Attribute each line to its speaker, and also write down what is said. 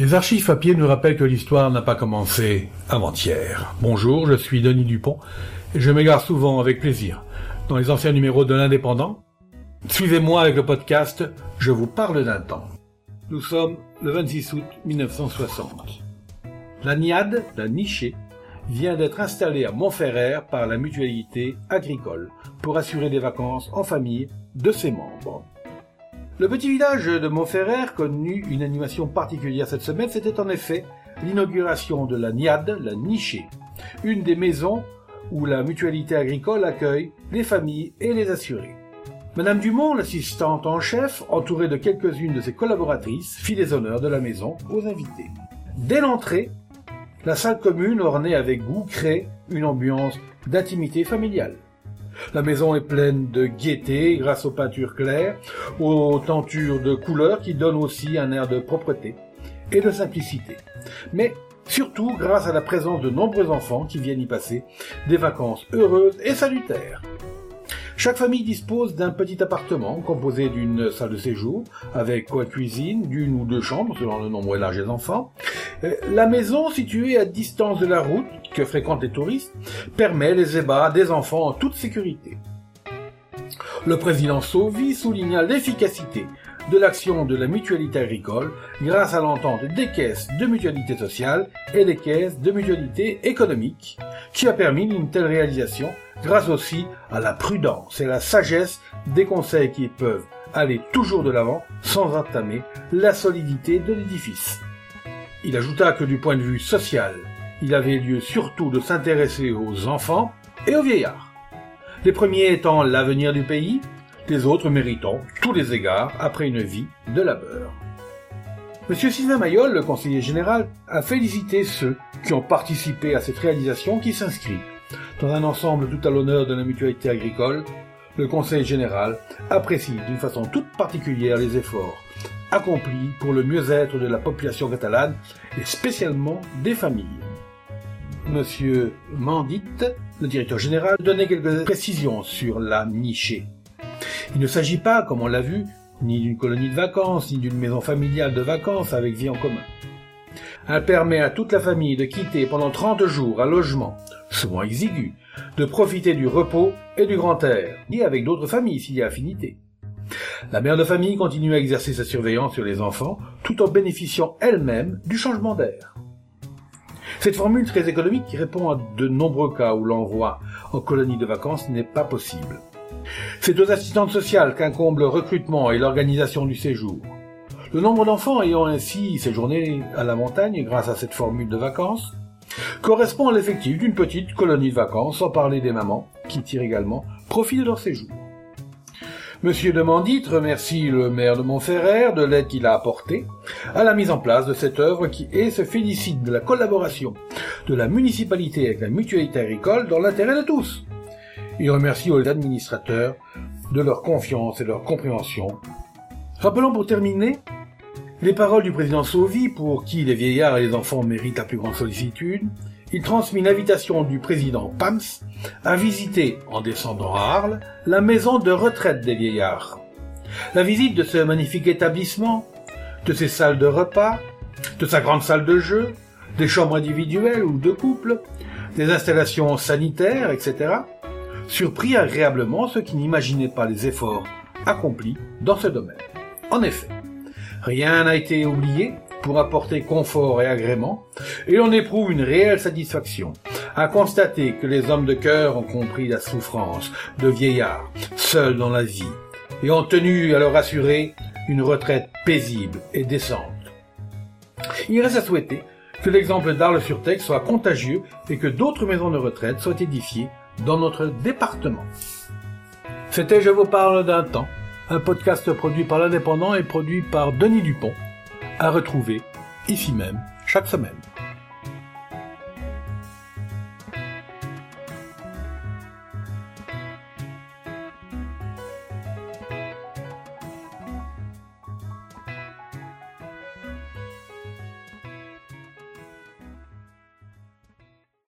Speaker 1: Les archives papier nous rappellent que l'histoire n'a pas commencé avant-hier. Bonjour, je suis Denis Dupont et je m'égare souvent avec plaisir dans les anciens numéros de l'Indépendant. Suivez-moi avec le podcast Je vous parle d'un temps. Nous sommes le 26 août 1960. La NIAD, la nichée, vient d'être installée à Montferrer par la mutualité agricole pour assurer des vacances en famille de ses membres. Le petit village de Montferrer connu une animation particulière cette semaine, c'était en effet l'inauguration de la NIAD, la nichée, une des maisons où la mutualité agricole accueille les familles et les assurés. Madame Dumont, l'assistante en chef, entourée de quelques-unes de ses collaboratrices, fit les honneurs de la maison aux invités. Dès l'entrée, la salle commune, ornée avec goût, crée une ambiance d'intimité familiale. La maison est pleine de gaieté grâce aux peintures claires, aux tentures de couleurs qui donnent aussi un air de propreté et de simplicité. Mais surtout grâce à la présence de nombreux enfants qui viennent y passer des vacances heureuses et salutaires. Chaque famille dispose d'un petit appartement composé d'une salle de séjour avec coin cuisine, d'une ou deux chambres selon le nombre et l'âge des enfants. Euh, la maison, située à distance de la route que fréquentent les touristes, permet les ébats des enfants en toute sécurité. Le président Sauvy souligna l'efficacité de l'action de la mutualité agricole grâce à l'entente des caisses de mutualité sociale et des caisses de mutualité économique qui a permis une telle réalisation grâce aussi à la prudence et la sagesse des conseils qui peuvent aller toujours de l'avant sans entamer la solidité de l'édifice. Il ajouta que du point de vue social, il avait lieu surtout de s'intéresser aux enfants et aux vieillards. Les premiers étant l'avenir du pays, les autres méritant tous les égards après une vie de labeur. Monsieur Sylvain Mayol, le conseiller général, a félicité ceux qui ont participé à cette réalisation qui s'inscrit dans un ensemble tout à l'honneur de la mutualité agricole. Le conseil général apprécie d'une façon toute particulière les efforts accomplis pour le mieux-être de la population catalane et spécialement des familles. Monsieur Mandit, le directeur général, donnait quelques précisions sur la nichée. Il ne s'agit pas, comme on l'a vu, ni d'une colonie de vacances, ni d'une maison familiale de vacances avec vie en commun. Elle permet à toute la famille de quitter pendant 30 jours un logement, souvent exigu, de profiter du repos et du grand air, et avec d'autres familles s'il y a affinité. La mère de famille continue à exercer sa surveillance sur les enfants tout en bénéficiant elle-même du changement d'air. Cette formule très économique répond à de nombreux cas où l'envoi en colonie de vacances n'est pas possible. C'est aux assistantes sociales qu'incombe le recrutement et l'organisation du séjour. Le nombre d'enfants ayant ainsi séjourné à la montagne grâce à cette formule de vacances correspond à l'effectif d'une petite colonie de vacances, sans parler des mamans, qui tirent également profit de leur séjour. Monsieur de Mandit remercie le maire de Montferrer de l'aide qu'il a apportée à la mise en place de cette œuvre qui et se félicite de la collaboration de la municipalité avec la mutualité agricole dans l'intérêt de tous. Il remercie aux administrateurs de leur confiance et leur compréhension. Rappelons pour terminer les paroles du président Sauvy pour qui les vieillards et les enfants méritent la plus grande sollicitude. Il transmit l'invitation du président Pams à visiter, en descendant à Arles, la maison de retraite des vieillards. La visite de ce magnifique établissement, de ses salles de repas, de sa grande salle de jeu, des chambres individuelles ou de couple, des installations sanitaires, etc., surprit agréablement ceux qui n'imaginaient pas les efforts accomplis dans ce domaine. En effet, rien n'a été oublié pour apporter confort et agrément, et l'on éprouve une réelle satisfaction à constater que les hommes de cœur ont compris la souffrance de vieillards, seuls dans la vie, et ont tenu à leur assurer une retraite paisible et décente. Il reste à souhaiter que l'exemple d'Arles-sur-Tex soit contagieux et que d'autres maisons de retraite soient édifiées dans notre département. C'était Je vous parle d'un temps, un podcast produit par l'Indépendant et produit par Denis Dupont, à retrouver ici même chaque semaine.